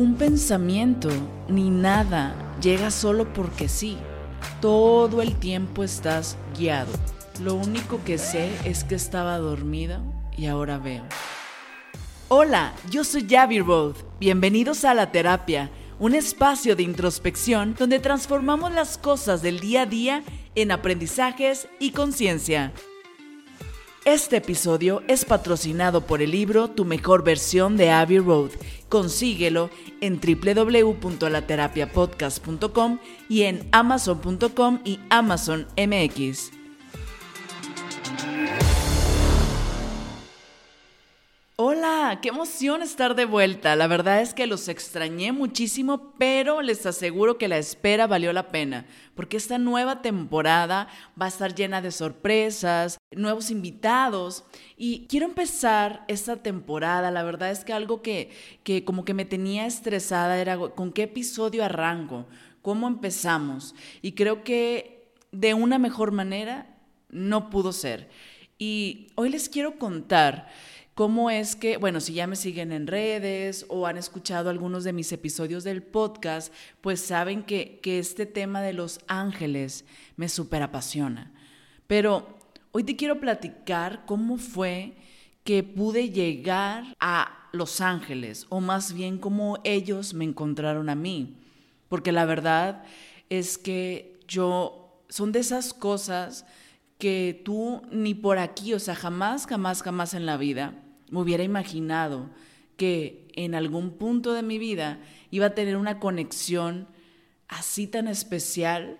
Ningún pensamiento ni nada llega solo porque sí. Todo el tiempo estás guiado. Lo único que sé es que estaba dormida y ahora veo. Hola, yo soy Javier Roth. Bienvenidos a La Terapia, un espacio de introspección donde transformamos las cosas del día a día en aprendizajes y conciencia. Este episodio es patrocinado por el libro Tu mejor versión de Abbey Road. Consíguelo en www.laterapiapodcast.com y en amazon.com y Amazon MX. Hola, qué emoción estar de vuelta. La verdad es que los extrañé muchísimo, pero les aseguro que la espera valió la pena, porque esta nueva temporada va a estar llena de sorpresas, nuevos invitados, y quiero empezar esta temporada. La verdad es que algo que, que como que me tenía estresada era con qué episodio arranco, cómo empezamos, y creo que de una mejor manera no pudo ser. Y hoy les quiero contar cómo es que, bueno, si ya me siguen en redes o han escuchado algunos de mis episodios del podcast, pues saben que, este tema de los ángeles me súper apasiona. Pero hoy te quiero platicar cómo fue que pude llegar a Los Ángeles, o más bien cómo ellos me encontraron a mí. Porque la verdad es que yo, son de esas cosas que tú ni por aquí, o sea, jamás, jamás, jamás en la vida hubiera imaginado que en algún punto de mi vida iba a tener una conexión así tan especial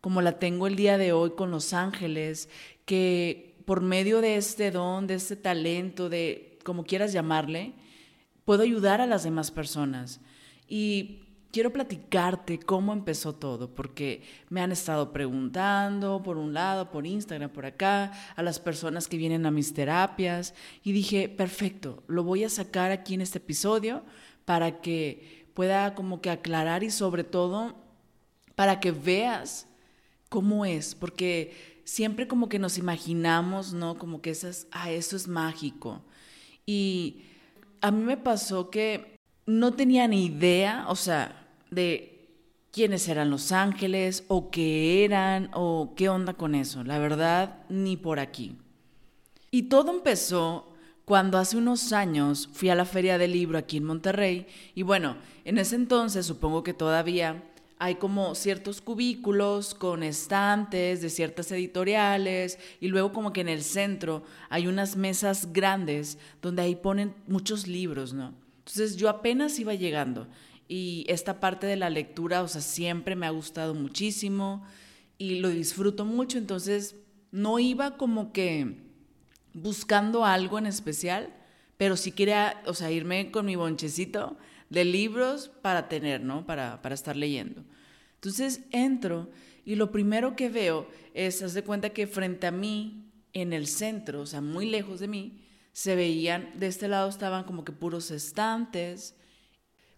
como la tengo el día de hoy con los ángeles, que por medio de este don, de este talento, de como quieras llamarle, puedo ayudar a las demás personas. Y quiero platicarte cómo empezó todo, porque me han estado preguntando por un lado, por Instagram, por acá, a las personas que vienen a mis terapias, y dije, perfecto, lo voy a sacar aquí en este episodio para que pueda como que aclarar y sobre todo para que veas cómo es, porque siempre como que nos imaginamos, ¿no? Como que esas, ah, eso es mágico. Y a mí me pasó que no tenía ni idea, o sea, de quiénes eran los ángeles o qué eran o qué onda con eso. La verdad, ni por aquí. Y todo empezó cuando hace unos años fui a la feria del libro aquí en Monterrey y bueno, en ese entonces supongo que todavía hay como ciertos cubículos con estantes de ciertas editoriales y luego como que en el centro hay unas mesas grandes donde ahí ponen muchos libros, ¿no? Entonces yo apenas iba llegando y esta parte de la lectura, o sea, siempre me ha gustado muchísimo y lo disfruto mucho, entonces no iba como que buscando algo en especial, pero sí quería, o sea, irme con mi bonchecito de libros para tener, ¿no? Para, para estar leyendo. Entonces entro y lo primero que veo es, haz de cuenta que frente a mí, en el centro, o sea, muy lejos de mí, se veían, de este lado estaban como que puros estantes,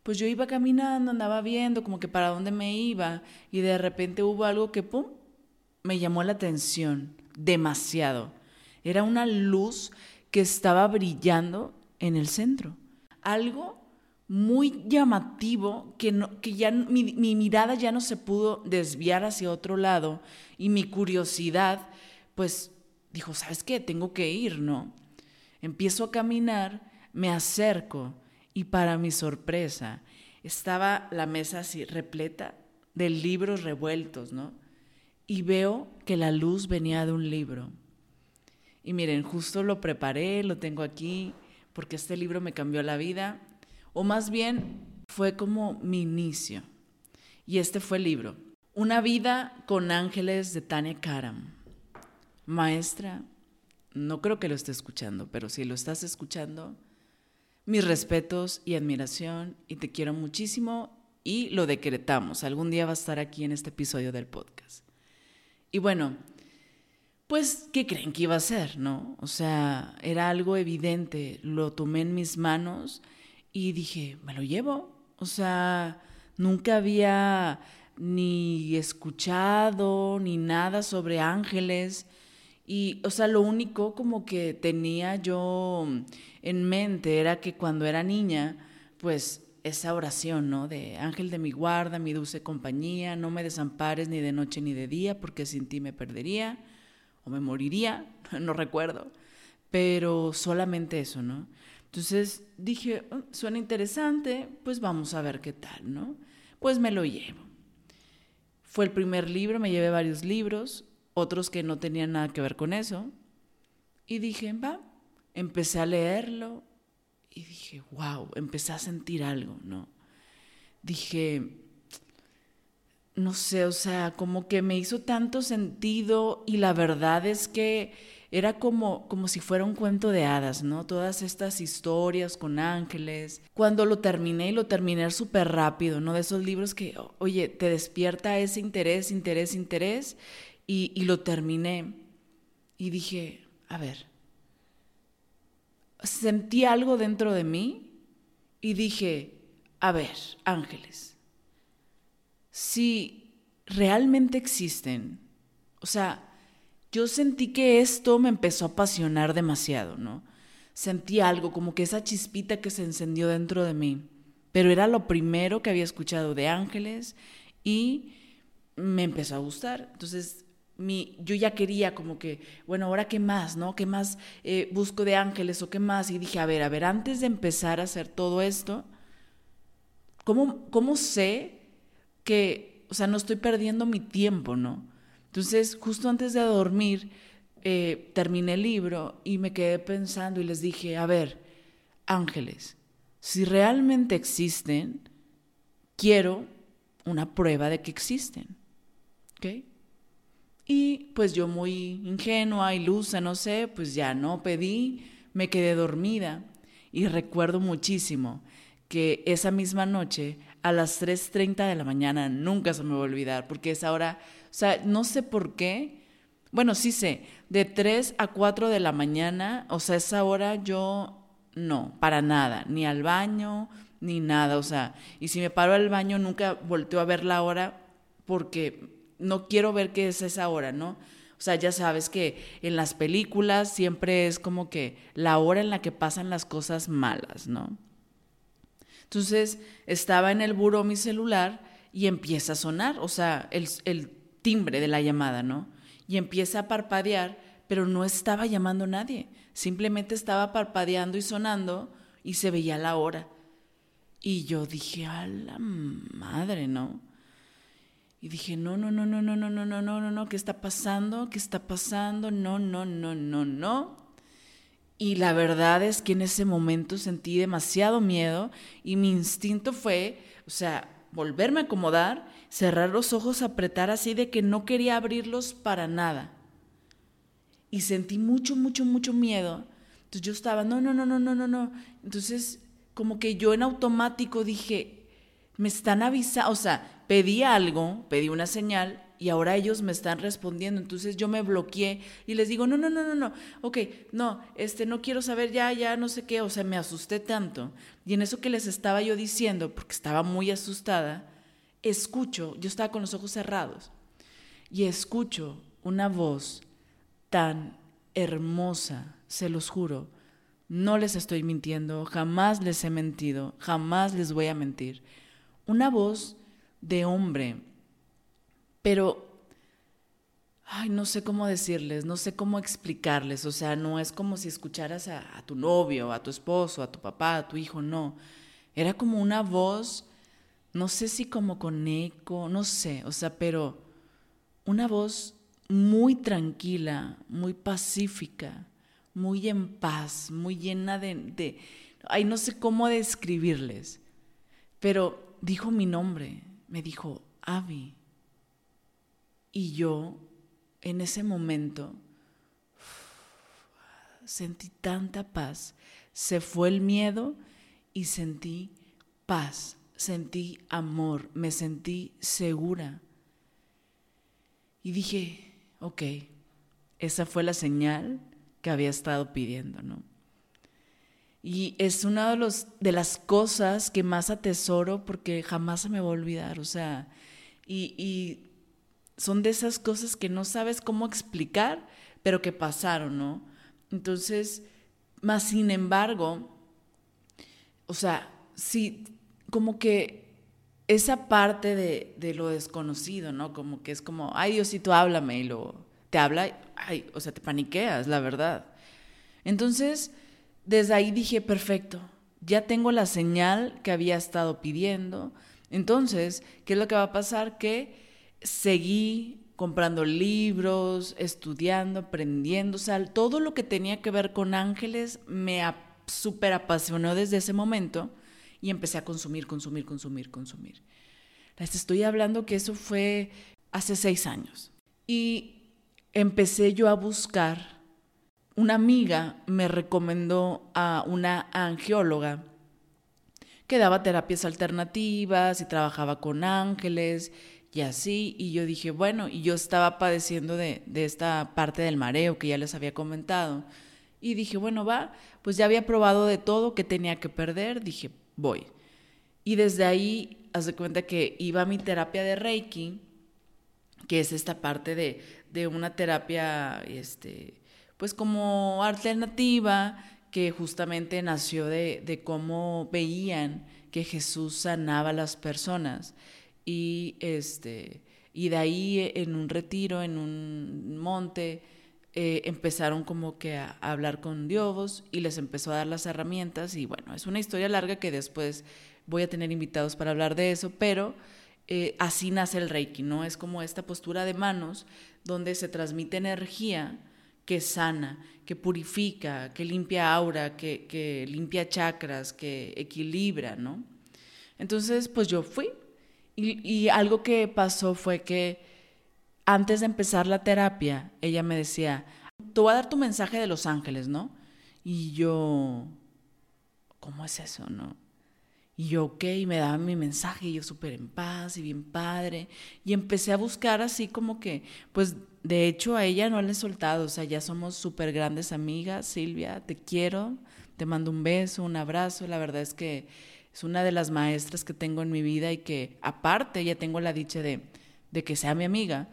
pues yo iba caminando, andaba viendo como que para dónde me iba y de repente hubo algo que, ¡pum!, me llamó la atención demasiado. Era una luz que estaba brillando en el centro. Algo muy llamativo que, no, que ya mi, mi mirada ya no se pudo desviar hacia otro lado y mi curiosidad, pues dijo, ¿sabes qué? Tengo que ir, ¿no? Empiezo a caminar, me acerco y para mi sorpresa estaba la mesa así repleta de libros revueltos, ¿no? Y veo que la luz venía de un libro. Y miren, justo lo preparé, lo tengo aquí, porque este libro me cambió la vida, o más bien fue como mi inicio. Y este fue el libro, Una vida con ángeles de Tania Karam. Maestra, no creo que lo esté escuchando, pero si lo estás escuchando, mis respetos y admiración y te quiero muchísimo y lo decretamos. Algún día va a estar aquí en este episodio del podcast. Y bueno, pues, ¿qué creen que iba a ser, no? O sea, era algo evidente. Lo tomé en mis manos y dije, me lo llevo. O sea, nunca había ni escuchado ni nada sobre ángeles. Y, o sea, lo único como que tenía yo en mente era que cuando era niña, pues esa oración, ¿no? De ángel de mi guarda, mi dulce compañía, no me desampares ni de noche ni de día, porque sin ti me perdería o me moriría, no recuerdo, pero solamente eso, ¿no? Entonces dije, oh, suena interesante, pues vamos a ver qué tal, ¿no? Pues me lo llevo. Fue el primer libro, me llevé varios libros, otros que no tenían nada que ver con eso, y dije, va, empecé a leerlo, y dije, wow, empecé a sentir algo, ¿no? Dije, no sé, o sea, como que me hizo tanto sentido y la verdad es que era como, como si fuera un cuento de hadas, ¿no? Todas estas historias con ángeles. Cuando lo terminé y lo terminé súper rápido, ¿no? De esos libros que, oye, te despierta ese interés, interés, interés, y, lo terminé. Y dije, a ver, sentí algo dentro de mí y dije, a ver, ángeles, si realmente existen, o sea, yo sentí que esto me empezó a apasionar demasiado, ¿no? Sentí algo, como que esa chispita que se encendió dentro de mí, pero era lo primero que había escuchado de ángeles y me empezó a gustar. Entonces yo ya quería como que, bueno, ahora qué más, ¿no? ¿Qué más eh, busco de ángeles o qué más? Y dije, a ver, a ver, antes de empezar a hacer todo esto, ¿cómo, cómo sé que, o sea, no estoy perdiendo mi tiempo, ¿no? Entonces, justo antes de dormir, eh, terminé el libro y me quedé pensando y les dije, a ver, ángeles, si realmente existen, quiero una prueba de que existen. ¿Ok? Y pues yo muy ingenua, ilusa, no sé, pues ya no pedí, me quedé dormida. Y recuerdo muchísimo que esa misma noche, a las 3.30 de la mañana, nunca se me va a olvidar, porque esa hora, o sea, no sé por qué, bueno, sí sé, de 3 a 4 de la mañana, o sea, esa hora yo no, para nada, ni al baño, ni nada, o sea, y si me paro al baño nunca volteo a ver la hora porque no quiero ver qué es esa hora, ¿no? O sea, ya sabes que en las películas siempre es como que la hora en la que pasan las cosas malas, ¿no? Entonces estaba en el buró mi celular y empieza a sonar, o sea, el, timbre de la llamada, ¿no? Y empieza a parpadear, pero no estaba llamando a nadie, simplemente estaba parpadeando y sonando y se veía la hora. Y yo dije, a la madre, ¿no? Y dije, no, no, no, no, no, no, no, no, no, no, no, ¿qué está pasando? ¿Qué está pasando? No, no, no, no, no. Y la verdad es que en ese momento sentí demasiado miedo y mi instinto fue, o sea, volverme a acomodar, cerrar los ojos, apretar así de que no quería abrirlos para nada. Y sentí mucho, mucho, mucho miedo. Entonces yo estaba, no, no, no, no, no, no, no. Entonces como que yo en automático dije, me están avisando, o sea, pedí algo, pedí una señal y ahora ellos me están respondiendo. Entonces yo me bloqueé y les digo, no, no, no, no, no, ok, no, este, no quiero saber ya, ya, no sé qué, o sea, me asusté tanto. Y en eso que les estaba yo diciendo, porque estaba muy asustada, escucho, yo estaba con los ojos cerrados, y escucho una voz tan hermosa, se los juro. No les estoy mintiendo, jamás les he mentido, jamás les voy a mentir. Una voz de hombre, pero, ay, no sé cómo decirles, no sé cómo explicarles, o sea, no es como si escucharas a, tu novio, a tu esposo, a tu papá, a tu hijo, no, era como una voz, no sé si como con eco, no sé, o sea, pero una voz muy tranquila, muy pacífica, muy en paz, muy llena de, ay, no sé cómo describirles, pero dijo mi nombre, me dijo, Avi. Y yo, en ese momento, sentí tanta paz. Se fue el miedo y sentí paz, sentí amor, me sentí segura. Y dije, ok, esa fue la señal que había estado pidiendo, ¿no? Y es una de, los, de las cosas que más atesoro porque jamás se me va a olvidar. O sea, y, y son de esas cosas que no sabes cómo explicar, pero que pasaron, ¿no? Entonces, más sin embargo, o sea, si como que esa parte de, de, lo desconocido, ¿no? Como que es como, ay Diosito, háblame y lo te habla, ay, o sea, te paniqueas, la verdad. Entonces, desde ahí dije, perfecto, ya tengo la señal que había estado pidiendo. Entonces, ¿qué es lo que va a pasar? Que seguí comprando libros, estudiando, aprendiendo, o sea, todo lo que tenía que ver con ángeles me súper apasionó desde ese momento y empecé a consumir, consumir, consumir, consumir. Les estoy hablando que eso fue hace seis años. Y empecé yo a buscar, una amiga me recomendó a una angióloga que daba terapias alternativas y trabajaba con ángeles y así, y yo dije, bueno, y yo estaba padeciendo de, de esta parte del mareo que ya les había comentado, y dije, bueno, va, pues ya había probado de todo que tenía que perder, dije, voy. Y desde ahí, haz de cuenta que iba a mi terapia de Reiki, que es esta parte de, de una terapia, este, pues como alternativa, que justamente nació de, cómo veían que Jesús sanaba a las personas. Y, este, y de ahí en un retiro, en un monte, eh, empezaron como que a, hablar con Dios y les empezó a dar las herramientas y bueno, es una historia larga que después voy a tener invitados para hablar de eso, pero eh, así nace el Reiki, ¿no? Es como esta postura de manos donde se transmite energía que sana, que purifica, que limpia aura, que, que limpia chakras, que equilibra, ¿no? Entonces, pues yo fui y, y algo que pasó fue que antes de empezar la terapia, ella me decía, te voy a dar tu mensaje de los ángeles, ¿no? Y yo, ¿cómo es eso, no? Y yo, ok, me daba mi mensaje y yo súper en paz y bien padre. Y empecé a buscar así como que, pues de hecho a ella no le he soltado, o sea, ya somos súper grandes amigas. Silvia, te quiero, te mando un beso, un abrazo. La verdad es que es una de las maestras que tengo en mi vida y que aparte ya tengo la dicha de, de que sea mi amiga.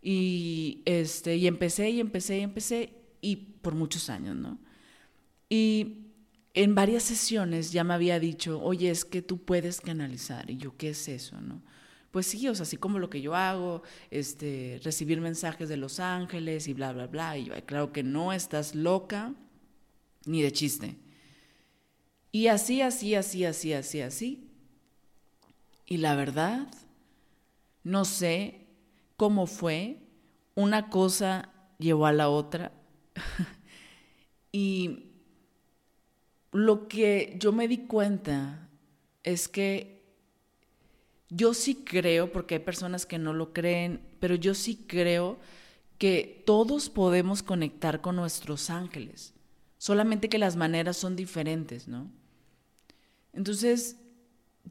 Y, este, y empecé y empecé y empecé y por muchos años, ¿no? Y en varias sesiones ya me había dicho, oye, es que tú puedes canalizar. Y yo, ¿qué es eso, no? Pues sí, o sea, así como lo que yo hago, este, recibir mensajes de los ángeles y bla, bla, bla. Y yo, claro que no, estás loca, ni de chiste. Y así, así, así, así, así, así. Y la verdad, no sé cómo fue, una cosa llevó a la otra. y lo que yo me di cuenta es que yo sí creo, porque hay personas que no lo creen, pero yo sí creo que todos podemos conectar con nuestros ángeles, solamente que las maneras son diferentes, ¿no? Entonces,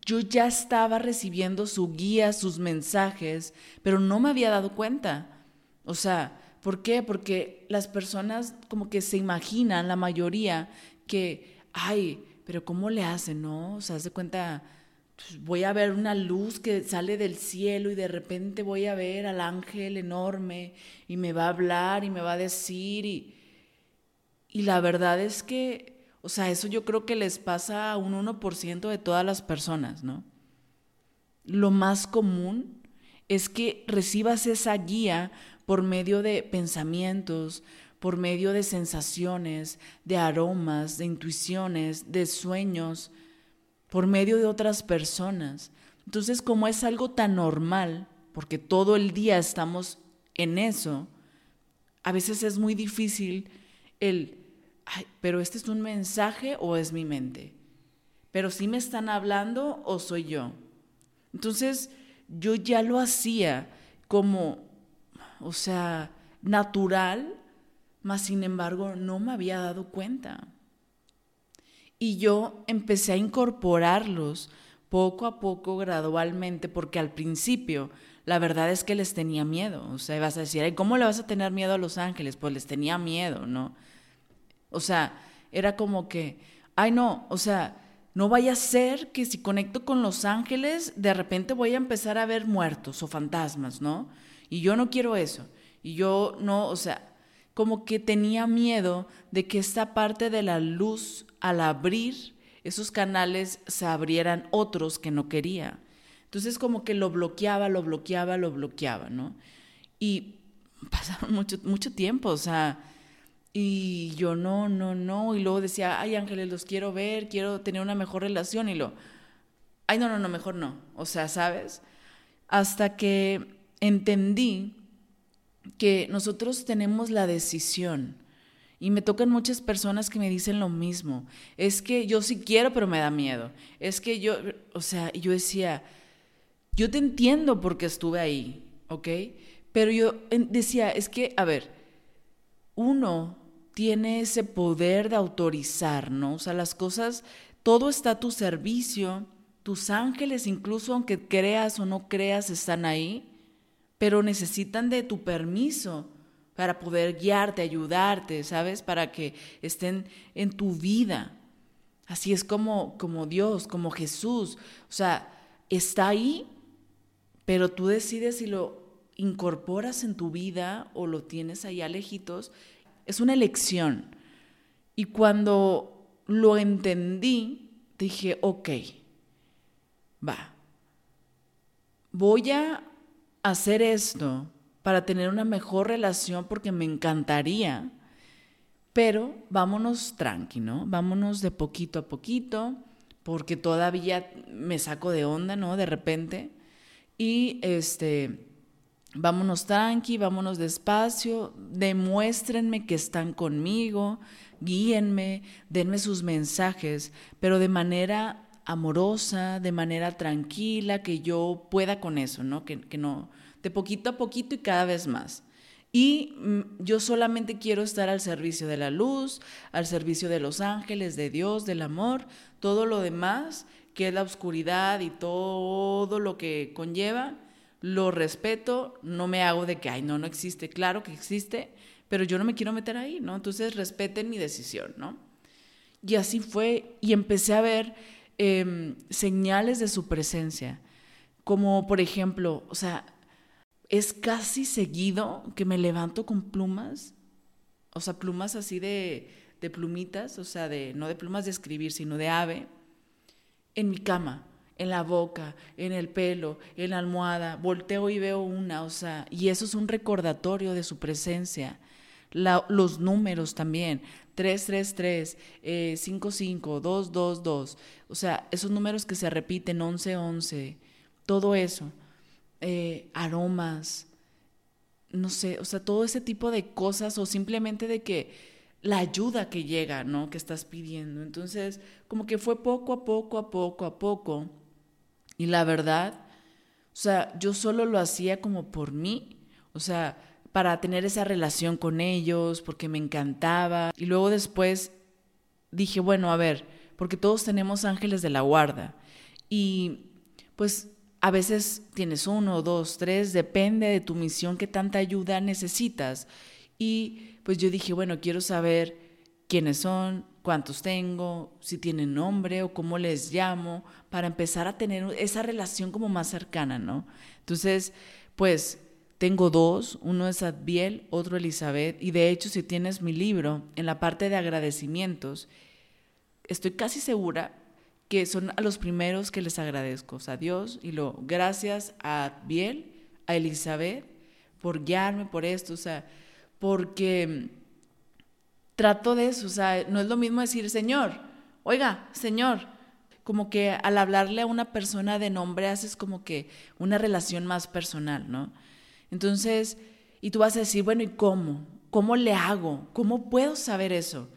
yo ya estaba recibiendo su guía, sus mensajes, pero no me había dado cuenta. O sea, ¿por qué? Porque las personas como que se imaginan, la mayoría, que, ay, pero ¿cómo le hacen, no? O sea, se cuenta, pues voy a ver una luz que sale del cielo y de repente voy a ver al ángel enorme y me va a hablar y me va a decir y, y la verdad es que o sea, eso yo creo que les pasa a un 1% de todas las personas, ¿no? Lo más común es que recibas esa guía por medio de pensamientos, por medio de sensaciones, de aromas, de intuiciones, de sueños, por medio de otras personas. Entonces, como es algo tan normal, porque todo el día estamos en eso, a veces es muy difícil el pero este es un mensaje o es mi mente. Pero si me están hablando o soy yo. Entonces, yo ya lo hacía como, o sea, natural, mas sin embargo no me había dado cuenta. Y yo empecé a incorporarlos poco a poco, gradualmente, porque al principio la verdad es que les tenía miedo. O sea, vas a decir, ¿cómo le vas a tener miedo a los ángeles? Pues les tenía miedo, ¿no? O sea, era como que, ay no, o sea, no vaya a ser que si conecto con los ángeles, de repente voy a empezar a ver muertos o fantasmas, ¿no? Y yo no quiero eso. Y yo no, o sea, como que tenía miedo de que esta parte de la luz al abrir esos canales se abrieran otros que no quería. Entonces como que lo bloqueaba, lo bloqueaba, lo bloqueaba, ¿no? Y pasaron mucho, mucho tiempo, o sea, y yo no, no, no, y luego decía, ay Ángeles, los quiero ver, quiero tener una mejor relación, y lo, ay no, no, no, mejor no, o sea, ¿sabes? Hasta que entendí que nosotros tenemos la decisión. Y me tocan muchas personas que me dicen lo mismo. Es que yo sí quiero, pero me da miedo. Es que yo, o sea, yo decía, yo te entiendo porque estuve ahí, ¿ok? Pero yo decía, es que, a ver, uno tiene ese poder de autorizar, ¿no? O sea, las cosas, todo está a tu servicio, tus ángeles, incluso aunque creas o no creas, están ahí pero necesitan de tu permiso para poder guiarte, ayudarte, ¿sabes? Para que estén en tu vida. Así es como, como Dios, como Jesús. O sea, está ahí, pero tú decides si lo incorporas en tu vida o lo tienes allá lejitos. Es una elección. Y cuando lo entendí, dije, ok, va, voy a hacer esto para tener una mejor relación porque me encantaría, pero vámonos tranqui, ¿no? Vámonos de poquito a poquito porque todavía me saco de onda, ¿no? De repente. Y este, vámonos tranqui, vámonos despacio, demuéstrenme que están conmigo, guíenme, denme sus mensajes, pero de manera amorosa, de manera tranquila, que yo pueda con eso, ¿no? Que, que no, de poquito a poquito y cada vez más. Y mm, yo solamente quiero estar al servicio de la luz, al servicio de los ángeles, de Dios, del amor, todo lo demás, que es la oscuridad y todo lo que conlleva, lo respeto, no me hago de que, ay, no, no existe, claro que existe, pero yo no me quiero meter ahí, ¿no? Entonces respeten mi decisión, ¿no? Y así fue, y empecé a ver Em, señales de su presencia, como por ejemplo, o sea, es casi seguido que me levanto con plumas, o sea, plumas así de, de plumitas, o sea, de, no de plumas de escribir, sino de ave, en mi cama, en la boca, en el pelo, en la almohada, volteo y veo una, o sea, y eso es un recordatorio de su presencia. los números también, 333, eh, 55, 222, o sea, esos números que se repiten, 1111, todo eso, eh, aromas, no sé, o sea, todo ese tipo de cosas o simplemente de que la ayuda que llega, ¿no? Que estás pidiendo. Entonces, como que fue poco a poco, a poco, a poco. Y la verdad, o sea, yo solo lo hacía como por mí. O sea, para tener esa relación con ellos, porque me encantaba. Y luego después dije, bueno, a ver, porque todos tenemos ángeles de la guarda. Y pues a veces tienes uno, dos, tres, depende de tu misión, qué tanta ayuda necesitas. Y pues yo dije, bueno, quiero saber quiénes son, cuántos tengo, si tienen nombre o cómo les llamo, para empezar a tener esa relación como más cercana, ¿no? Entonces, pues tengo dos, uno es Adbiel, otro Elizabeth, y de hecho si tienes mi libro, en la parte de agradecimientos, estoy casi segura que son a los primeros que les agradezco, o sea, a Dios, y lo gracias a Adbiel, a Elizabeth, por guiarme por esto, o sea, porque trato de eso, o sea, no es lo mismo decir, Señor, oiga, Señor, como que al hablarle a una persona de nombre haces como que una relación más personal, ¿no? Entonces, y tú vas a decir, bueno, ¿y cómo? ¿Cómo le hago? ¿Cómo puedo saber eso?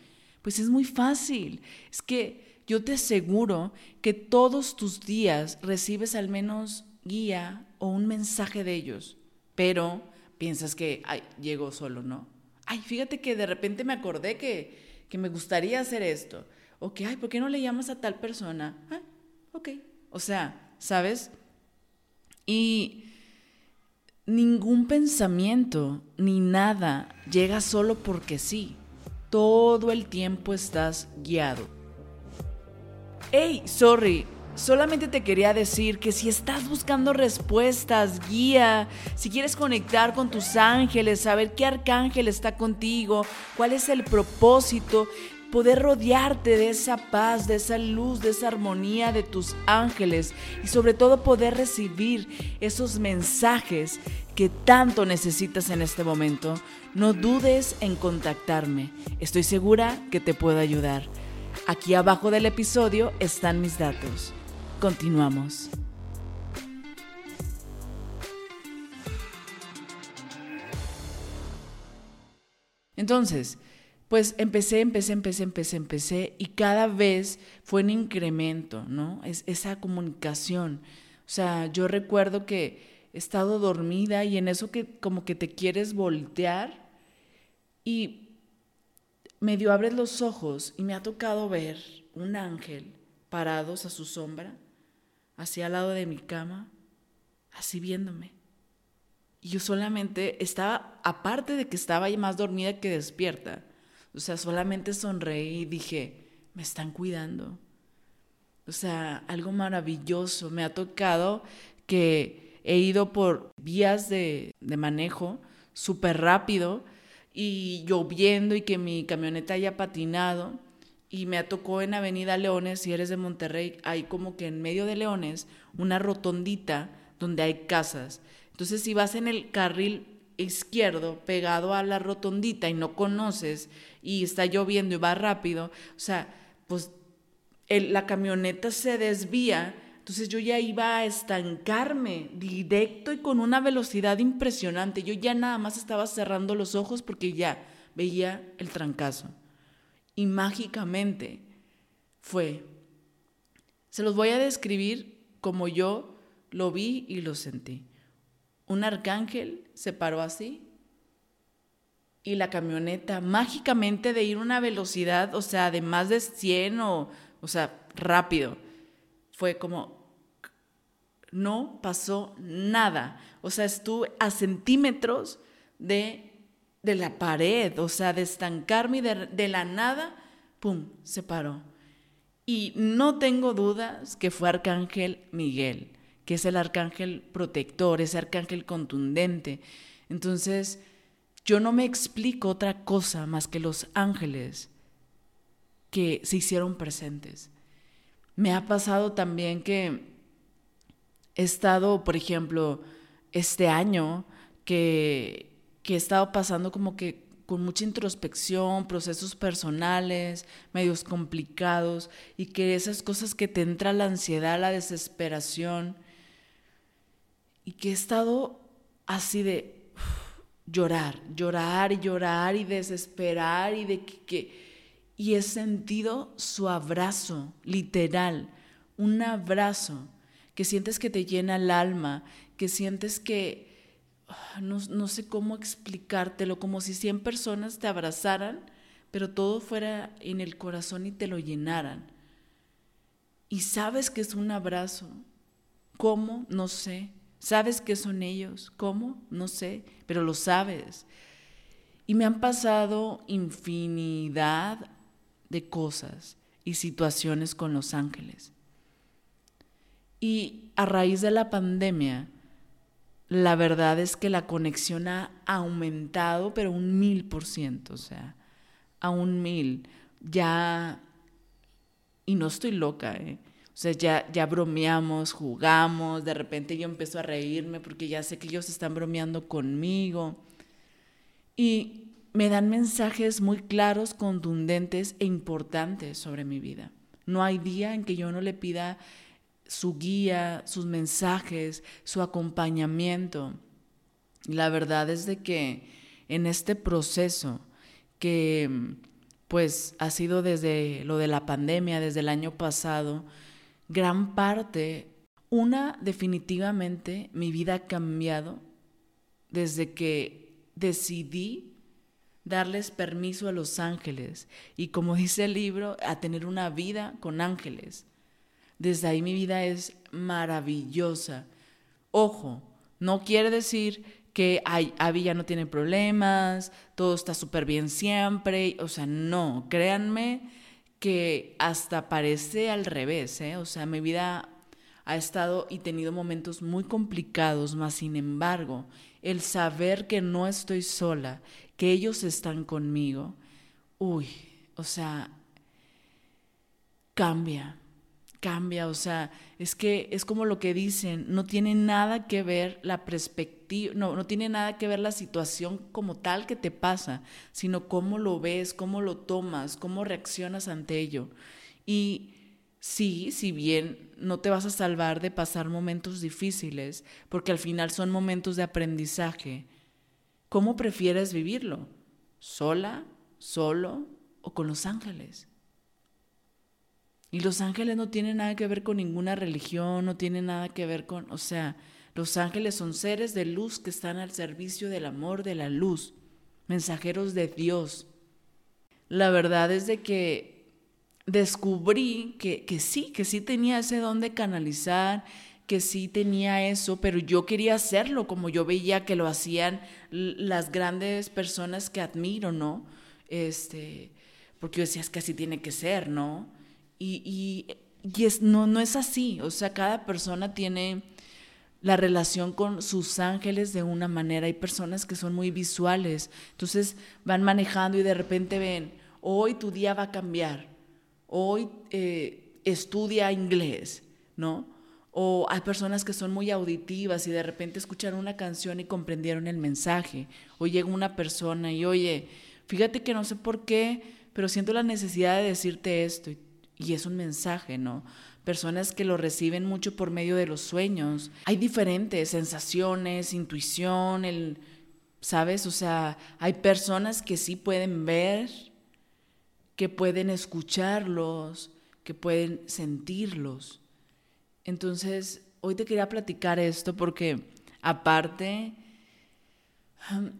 Pues es muy fácil. Es que yo te aseguro que todos tus días recibes al menos guía o un mensaje de ellos, pero piensas que, ay, llegó solo, ¿no? Ay, fíjate que de repente me acordé que, que me gustaría hacer esto. O que, ay, ¿por qué no le llamas a tal persona? Ah, ok. O sea, ¿sabes? Y Ningún pensamiento ni nada llega solo porque sí. Todo el tiempo estás guiado. Hey, sorry, solamente te quería decir que si estás buscando respuestas, guía, si quieres conectar con tus ángeles, saber qué arcángel está contigo, cuál es el propósito, poder rodearte de esa paz, de esa luz, de esa armonía de tus ángeles y sobre todo poder recibir esos mensajes que tanto necesitas en este momento, no dudes en contactarme. Estoy segura que te puedo ayudar. Aquí abajo del episodio están mis datos. Continuamos. Entonces, pues empecé, empecé, empecé, empecé, empecé y cada vez fue un incremento, ¿no? Es esa comunicación. O sea, yo recuerdo que he estado dormida y en eso que como que te quieres voltear y medio abres los ojos y me ha tocado ver un ángel parados a su sombra, así al lado de mi cama, así viéndome. Y yo solamente estaba, aparte de que estaba más dormida que despierta, o sea, solamente sonreí y dije, me están cuidando. O sea, algo maravilloso. Me ha tocado que he ido por vías de, de manejo súper rápido y lloviendo y que mi camioneta haya patinado. Y me tocó en Avenida Leones, si eres de Monterrey, hay como que en medio de Leones una rotondita donde hay casas. Entonces, si vas en el carril izquierdo pegado a la rotondita y no conoces y está lloviendo y va rápido, o sea, pues la camioneta se desvía, entonces yo ya iba a estancarme directo y con una velocidad impresionante. Yo ya nada más estaba cerrando los ojos porque ya veía el trancazo. Y mágicamente fue, se los voy a describir como yo lo vi y lo sentí un arcángel se paró así y la camioneta mágicamente de ir a una velocidad, o sea, de más de 100 o, o sea, rápido. Fue como, no pasó nada. O sea, estuve a centímetros de, de la pared, o sea, de estancarme y de, de la nada, ¡pum!, se paró. Y no tengo dudas que fue Arcángel Miguel que es el arcángel protector, ese arcángel contundente. Entonces, yo no me explico otra cosa más que los ángeles que se hicieron presentes. Me ha pasado también que he estado, por ejemplo, este año, que, que he estado pasando como que con mucha introspección, procesos personales, medios complicados, y que esas cosas que te entra la ansiedad, la desesperación, y que he estado así de llorar, llorar y llorar y desesperar y de que, y he sentido su abrazo, literal, un abrazo que sientes que te llena el alma, que sientes que ah, no, no sé cómo explicártelo, como si 100 personas te abrazaran, pero todo fuera en el corazón y te lo llenaran. Y sabes que es un abrazo. ¿Cómo? No sé. ¿Sabes qué son ellos? ¿Cómo? No sé, pero lo sabes. Y me han pasado infinidad de cosas y situaciones con los ángeles. Y a raíz de la pandemia, la verdad es que la conexión ha aumentado, pero un mil por ciento, o sea, a un mil. Ya, y no estoy loca, ¿eh? O sea, ya, ya bromeamos, jugamos, de repente yo empiezo a reírme porque ya sé que ellos están bromeando conmigo. Y me dan mensajes muy claros, contundentes e importantes sobre mi vida. No hay día en que yo no le pida su guía, sus mensajes, su acompañamiento. La verdad es de que en este proceso que pues ha sido desde lo de la pandemia, desde el año pasado, gran parte, una definitivamente mi vida ha cambiado desde que decidí darles permiso a los ángeles y como dice el libro, a tener una vida con ángeles. Desde ahí mi vida es maravillosa. Ojo, no quiere decir que ay, Abby ya no tiene problemas, todo está súper bien siempre. O sea, no, créanme que hasta parece al revés, ¿eh? O sea, mi vida ha estado y tenido momentos muy complicados, mas sin embargo, el saber que no estoy sola, que ellos están conmigo, uy, o sea, cambia, cambia, o sea, es que es como lo que dicen, no tiene nada que ver la perspectiva, no, no tiene nada que ver la situación como tal que te pasa, sino cómo lo ves, cómo lo tomas, cómo reaccionas ante ello. Y sí, si bien no te vas a salvar de pasar momentos difíciles, porque al final son momentos de aprendizaje, ¿cómo prefieres vivirlo? ¿Sola, solo o con los ángeles? Y los ángeles no tienen nada que ver con ninguna religión, no tienen nada que ver con, o sea, los ángeles son seres de luz que están al servicio del amor de la luz, mensajeros de Dios. La verdad es de que descubrí que, que sí, que sí tenía ese don de canalizar, que sí tenía eso, pero yo quería hacerlo como yo veía que lo hacían las grandes personas que admiro, ¿no? Este, porque yo decía, es que así tiene que ser, ¿no? Y, y, es, no, no es así, o sea, cada persona tiene la relación con sus ángeles de una manera. Hay personas que son muy visuales, entonces van manejando y de repente ven, hoy tu día va a cambiar, hoy eh, estudia inglés, ¿no? O hay personas que son muy auditivas y de repente escucharon una canción y comprendieron el mensaje. O llega una persona y, oye, fíjate que no sé por qué, pero siento la necesidad de decirte esto y es un mensaje, ¿no? Personas que lo reciben mucho por medio de los sueños. Hay diferentes sensaciones, intuición, el, ¿sabes? O sea, hay personas que sí pueden ver, que pueden escucharlos, que pueden sentirlos. Entonces, hoy te quería platicar esto porque aparte,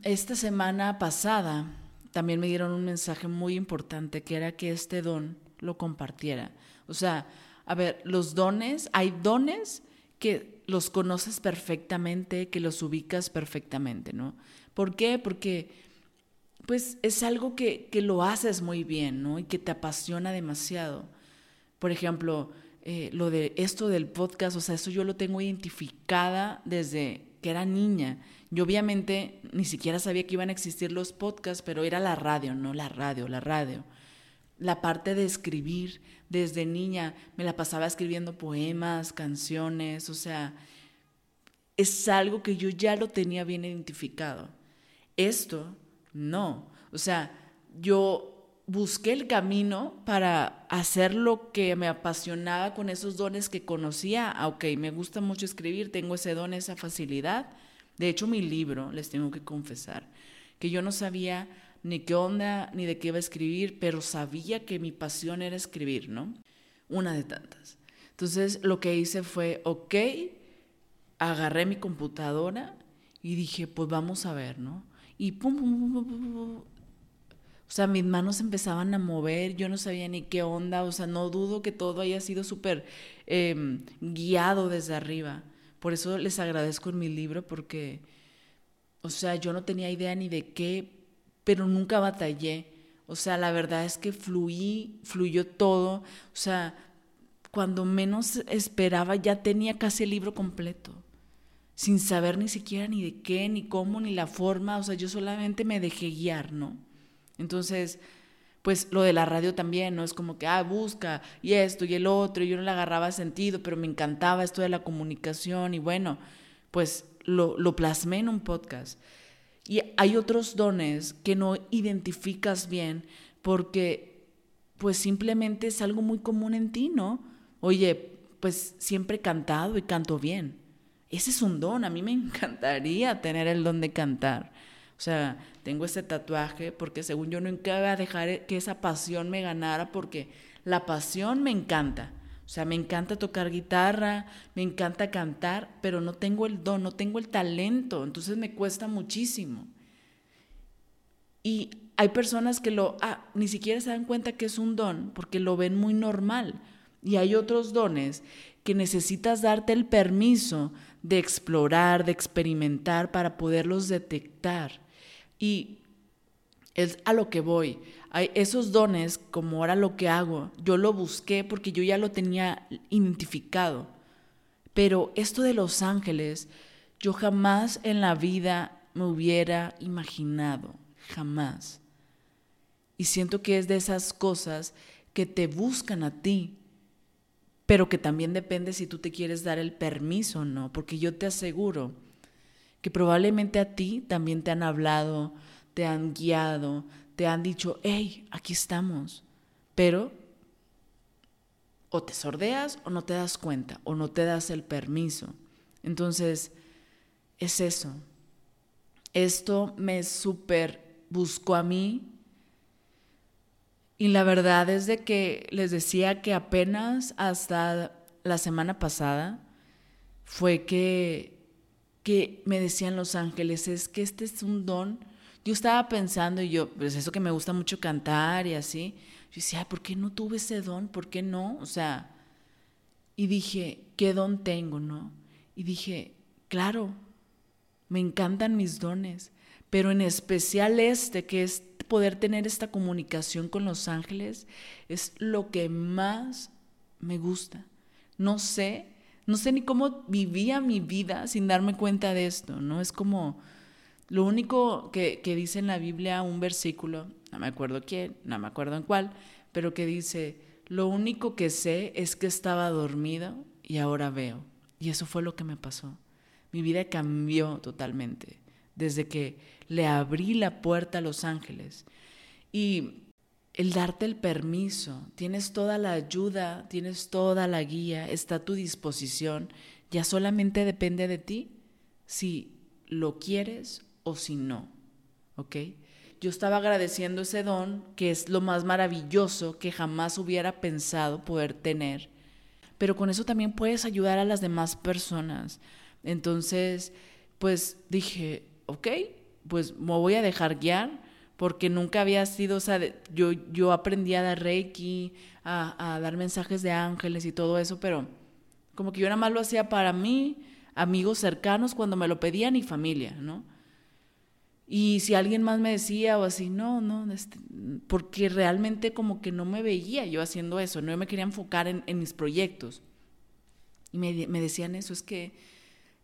esta semana pasada también me dieron un mensaje muy importante que era que este don lo compartiera. O sea, a ver, los dones, hay dones que los conoces perfectamente, que los ubicas perfectamente, ¿no? ¿Por qué? Porque pues es algo que, que lo haces muy bien, ¿no? Y que te apasiona demasiado. Por ejemplo, eh, lo de esto del podcast, o sea, eso yo lo tengo identificada desde que era niña. Yo obviamente ni siquiera sabía que iban a existir los podcasts, pero era la radio, ¿no? La radio, la radio la parte de escribir desde niña, me la pasaba escribiendo poemas, canciones, o sea, es algo que yo ya lo tenía bien identificado. Esto, no. O sea, yo busqué el camino para hacer lo que me apasionaba con esos dones que conocía. Ah, ok, me gusta mucho escribir, tengo ese don, esa facilidad. De hecho, mi libro, les tengo que confesar, que yo no sabía ni qué onda, ni de qué iba a escribir, pero sabía que mi pasión era escribir, ¿no? Una de tantas. Entonces lo que hice fue, ok, agarré mi computadora y dije, pues vamos a ver, ¿no? Y pum, pum, pum, pum, pum, o sea, mis manos empezaban a mover, yo no sabía ni qué onda, o sea, no dudo que todo haya sido súper em, guiado desde arriba. Por eso les agradezco en mi libro porque, o sea, yo no tenía idea ni de qué pero nunca batallé. O sea, la verdad es que fluí, fluyó todo. O sea, cuando menos esperaba ya tenía casi el libro completo, sin saber ni siquiera ni de qué, ni cómo, ni la forma. O sea, yo solamente me dejé guiar, ¿no? Entonces, pues lo de la radio también, ¿no? Es como que, ah, busca, y esto, y el otro, y yo no le agarraba sentido, pero me encantaba esto de la comunicación, y bueno, pues lo, lo plasmé en un podcast. Y hay otros dones que no identificas bien porque pues simplemente es algo muy común en ti, ¿no? Oye, pues siempre he cantado y canto bien. Ese es un don, a mí me encantaría tener el don de cantar. O sea, tengo ese tatuaje porque según yo nunca voy a dejar que esa pasión me ganara porque la pasión me encanta. O sea, me encanta tocar guitarra, me encanta cantar, pero no tengo el don, no tengo el talento, entonces me cuesta muchísimo. Y hay personas que lo, ah, ni siquiera se dan cuenta que es un don, porque lo ven muy normal. Y hay otros dones que necesitas darte el permiso de explorar, de experimentar para poderlos detectar. Y es a lo que voy. Esos dones, como ahora lo que hago, yo lo busqué porque yo ya lo tenía identificado. Pero esto de los ángeles, yo jamás en la vida me hubiera imaginado, jamás. Y siento que es de esas cosas que te buscan a ti pero que también depende si tú te quieres dar el permiso o no, porque yo te aseguro que probablemente a ti también te han hablado, te han guiado, te han dicho, hey, aquí estamos, pero o te sordeas o no te das cuenta o no te das el permiso. Entonces, es eso. Esto me súper buscó a mí y la verdad es de que les decía que apenas hasta la semana pasada fue que, que me decían los ángeles, es que este es un don. Yo estaba pensando y yo, pues eso que me gusta mucho cantar y así, yo decía, ¿por qué no tuve ese don? ¿Por qué no? O sea, y dije, ¿qué don tengo, no? Y dije, claro, me encantan mis dones, pero en especial este, que es poder tener esta comunicación con los ángeles, es lo que más me gusta. No sé, no sé ni cómo vivía mi vida sin darme cuenta de esto, ¿no? Es como lo único que, que dice en la Biblia un versículo, no me acuerdo quién, no me acuerdo en cuál, pero que dice, lo único que sé es que estaba dormido y ahora veo. Y eso fue lo que me pasó. Mi vida cambió totalmente desde que le abrí la puerta a los ángeles. Y el darte el permiso, tienes toda la ayuda, tienes toda la guía, está a tu disposición, ya solamente depende de ti si lo quieres o si no. ¿Ok? yo estaba agradeciendo ese don, que es lo más maravilloso que jamás hubiera pensado poder tener. Pero con eso también puedes ayudar a las demás personas. Entonces, pues dije, ok, pues me voy a dejar guiar, porque nunca había sido, o sea, yo, yo aprendí a dar reiki, a, a dar mensajes de ángeles y todo eso, pero como que yo nada más lo hacía para mí, amigos cercanos cuando me lo pedían y familia, ¿no? Y si alguien más me decía o así, no, no, este, porque realmente como que no me veía yo haciendo eso, no me quería enfocar en, mis proyectos. Y me, me, decían eso, es que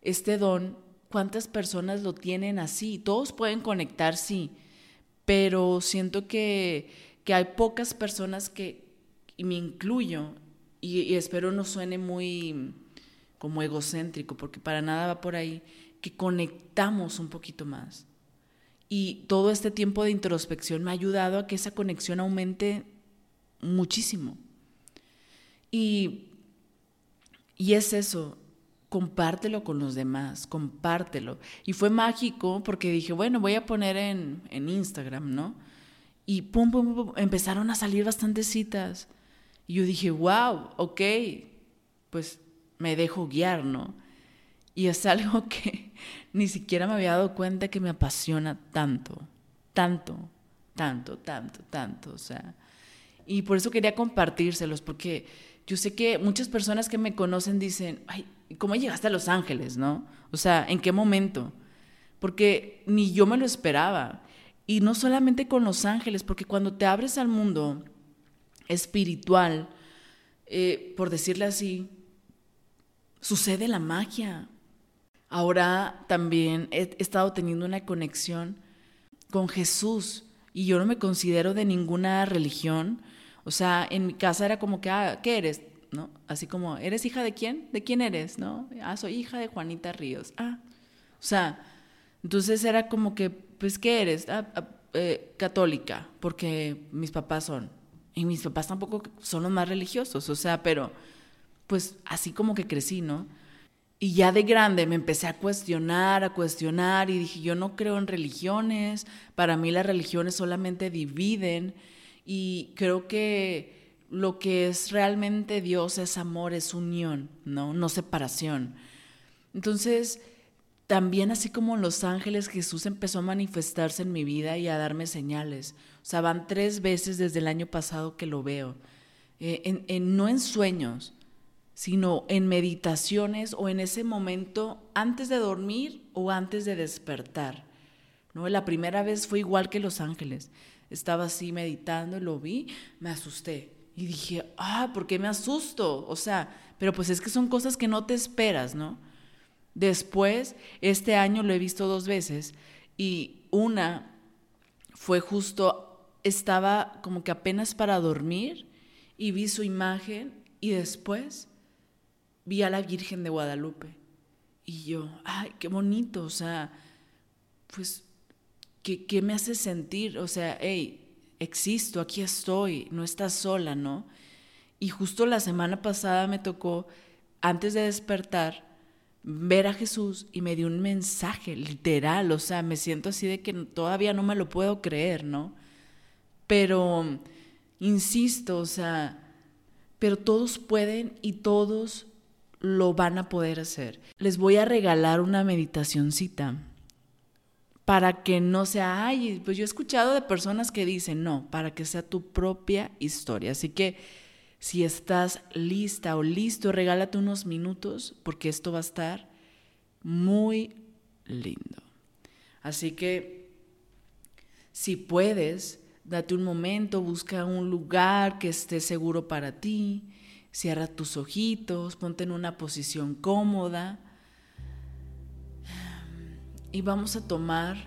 este don, ¿cuántas personas lo tienen así? Todos pueden conectar, sí, pero siento que, que hay pocas personas que, y me incluyo, y, y espero no suene muy como egocéntrico, porque para nada va por ahí, que conectamos un poquito más y todo este tiempo de introspección me ha ayudado a que esa conexión aumente muchísimo. Y, y es eso, compártelo con los demás, compártelo. Y fue mágico porque dije, bueno, voy a poner en, en Instagram, ¿no? Y pum, pum, pum, empezaron a salir bastantes citas. Y yo dije, wow, ok, pues me dejo guiar, ¿no? Y es algo que ni siquiera me había dado cuenta que me apasiona tanto, tanto, tanto, tanto, tanto. O sea, y por eso quería compartírselos, porque yo sé que muchas personas que me conocen dicen, ay, ¿cómo llegaste a Los Ángeles, no? O sea, ¿en qué momento? Porque ni yo me lo esperaba. Y no solamente con Los Ángeles, porque cuando te abres al mundo espiritual, eh, por decirle así, sucede la magia. Ahora también he estado teniendo una conexión con Jesús y yo no me considero de ninguna religión. O sea, en mi casa era como que, ah, ¿qué eres? ¿No? Así como, ¿eres hija de quién? ¿De quién eres? ¿No? Ah, soy hija de Juanita Ríos. Ah, o sea, entonces era como que, pues, ¿qué eres? Ah, ah eh, católica, porque mis papás son. Y mis papás tampoco son los más religiosos, o sea, pero pues así como que crecí, ¿no? Y ya de grande me empecé a cuestionar, a cuestionar y dije, yo no creo en religiones, para mí las religiones solamente dividen y creo que lo que es realmente Dios es amor, es unión, ¿no? No separación. Entonces, también así como en los ángeles, Jesús empezó a manifestarse en mi vida y a darme señales. O sea, van tres veces desde el año pasado que lo veo. Eh, en, no en sueños, sino en meditaciones o en ese momento antes de dormir o antes de despertar. ¿no? La primera vez fue igual que Los Ángeles. Estaba así meditando, lo vi, me asusté. Y dije, ah, ¿por qué me asusto? O sea, pero pues es que son cosas que no te esperas, ¿no? Después, este año lo he visto dos veces y una fue justo, estaba como que apenas para dormir y vi su imagen y después vi a la Virgen de Guadalupe. Y yo, ay, qué bonito, o sea, pues, ¿qué, qué me hace sentir? O sea, hey, existo, aquí estoy, no estás sola, ¿no? Y justo la semana pasada me tocó, antes de despertar, ver a Jesús y me dio un mensaje literal, o sea, me siento así de que todavía no me lo puedo creer, ¿no? Pero, insisto, o sea, pero todos pueden y todos lo van a poder hacer. Les voy a regalar una meditacioncita para que no sea, ay, pues yo he escuchado de personas que dicen, no, para que sea tu propia historia. Así que si estás lista o listo, regálate unos minutos porque esto va a estar muy lindo. Así que si puedes, date un momento, busca un lugar que esté seguro para ti, cierra tus ojitos, ponte en una posición cómoda y vamos a tomar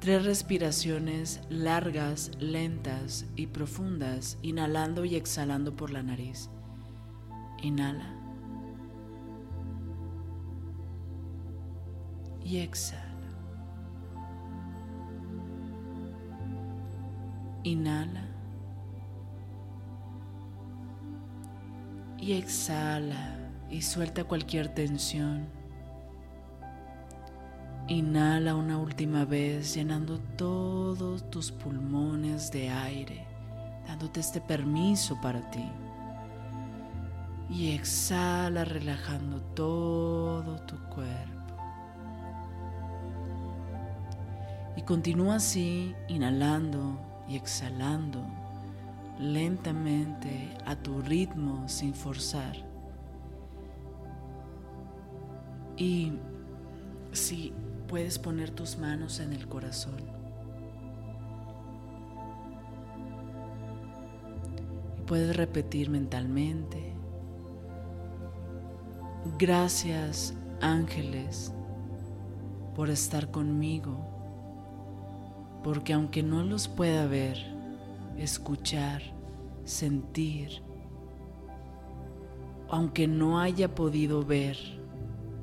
tres respiraciones largas, lentas y profundas, inhalando y exhalando por la nariz. Inhala. Y exhala. Inhala. Y exhala y suelta cualquier tensión. Inhala una última vez llenando todos tus pulmones de aire, dándote este permiso para ti. Y exhala relajando todo tu cuerpo. Y continúa así, inhalando y exhalando lentamente a tu ritmo sin forzar. Y si puedes poner tus manos en el corazón. Y puedes repetir mentalmente, gracias ángeles por estar conmigo, porque aunque no los pueda ver, escuchar, sentir, aunque no haya podido ver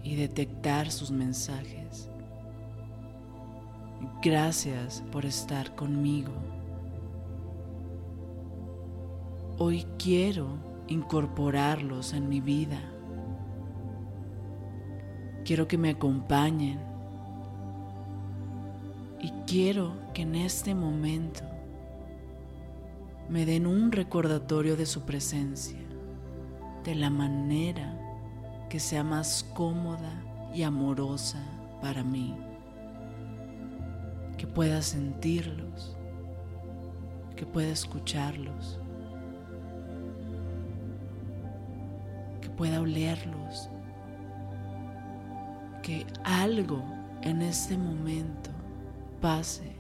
y detectar sus mensajes, Gracias por estar conmigo. Hoy quiero incorporarlos en mi vida. Quiero que me acompañen. Y quiero que en este momento me den un recordatorio de su presencia, de la manera que sea más cómoda y amorosa para mí que pueda sentirlos, que pueda escucharlos, que pueda olerlos, que algo en este momento pase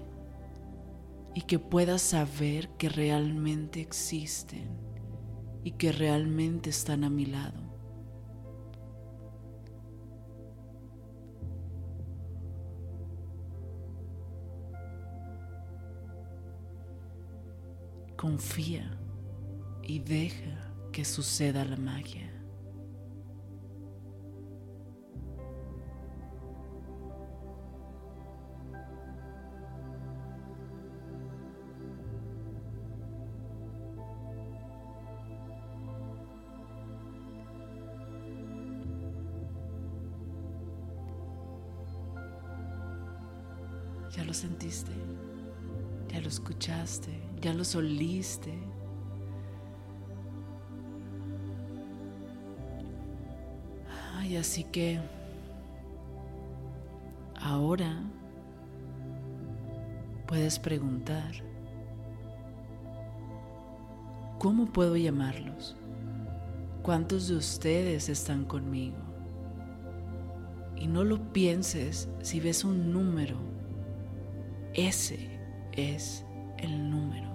y que pueda saber que realmente existen y que realmente están a mi lado. Confía y deja que suceda la magia. Sentiste? ¿Ya lo escuchaste? ya lo soliste. Ay, así que ahora puedes preguntar, ¿cómo puedo llamarlos? ¿Cuántos de ustedes están conmigo? Y no lo pienses si ves un número. Ese es el número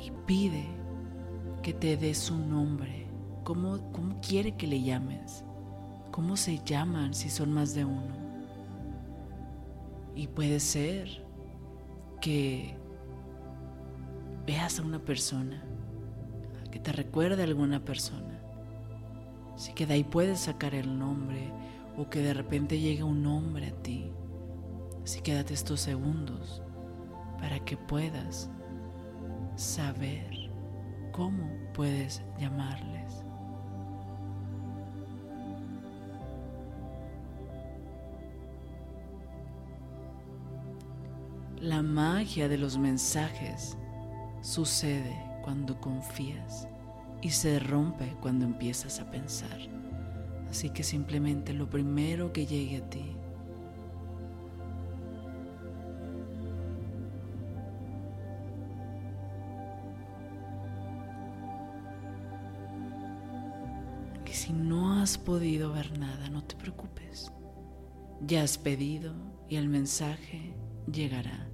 y pide que te dé su nombre. ¿Cómo, ¿Cómo quiere que le llames? ¿Cómo se llaman si son más de uno? Y puede ser que veas a una persona que te recuerde a alguna persona. Así que de ahí puedes sacar el nombre o que de repente llegue un nombre a ti. Así que date estos segundos para que puedas saber cómo puedes llamarles. La magia de los mensajes sucede cuando confías y se rompe cuando empiezas a pensar. Así que simplemente lo primero que llegue a ti has podido ver nada, no te preocupes. Ya has pedido y el mensaje llegará.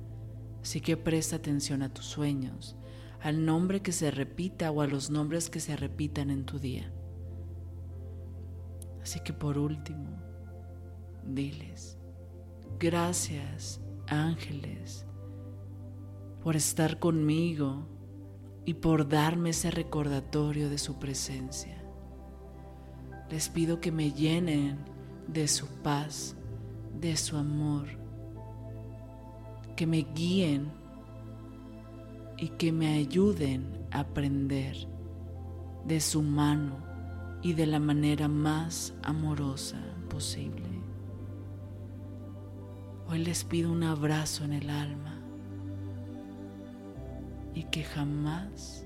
Así que presta atención a tus sueños, al nombre que se repita o a los nombres que se repitan en tu día. Así que por último, diles, gracias ángeles por estar conmigo y por darme ese recordatorio de su presencia. Les pido que me llenen de su paz, de su amor que me guíen y que me ayuden a aprender de su mano y de la manera más amorosa posible. Hoy les pido un abrazo en el alma y que jamás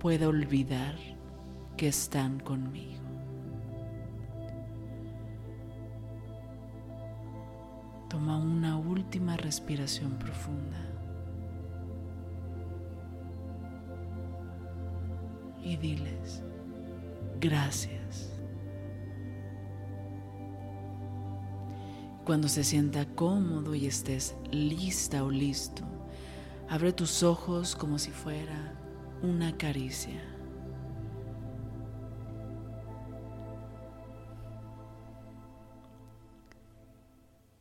pueda olvidar que están conmigo. Toma una última respiración profunda. Y diles, gracias. Cuando se sienta cómodo y estés lista o listo, abre tus ojos como si fuera una caricia.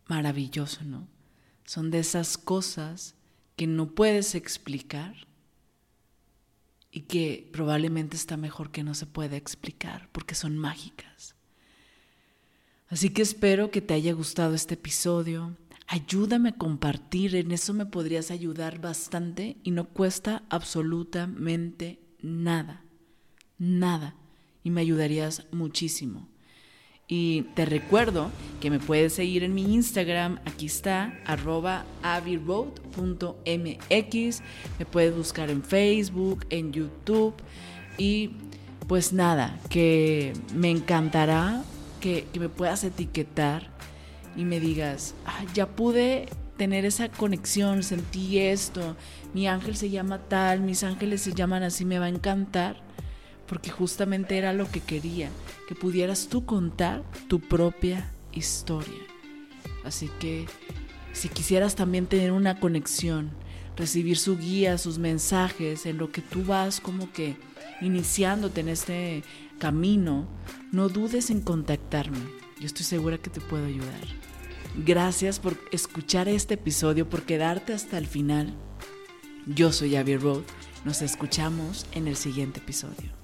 Maravilloso, ¿no? Son de esas cosas que no puedes explicar y que probablemente está mejor que no se pueda explicar porque son mágicas. Así que espero que te haya gustado este episodio. Ayúdame a compartir, en eso me podrías ayudar bastante y no cuesta absolutamente nada, nada, y me ayudarías muchísimo. Y te recuerdo que me puedes seguir en mi Instagram, aquí está, arroba aviroad.mx, me puedes buscar en Facebook, en YouTube. Y pues nada, que me encantará que, me puedas etiquetar y me digas, ya pude tener esa conexión, sentí esto, mi ángel se llama tal, mis ángeles se llaman así, me va a encantar porque justamente era lo que quería, que pudieras tú contar tu propia historia. Así que si quisieras también tener una conexión, recibir su guía, sus mensajes, en lo que tú vas como que iniciándote en este camino, no dudes en contactarme. Yo estoy segura que te puedo ayudar. Gracias por escuchar este episodio, por quedarte hasta el final. Yo soy Abby Road. Nos escuchamos en el siguiente episodio.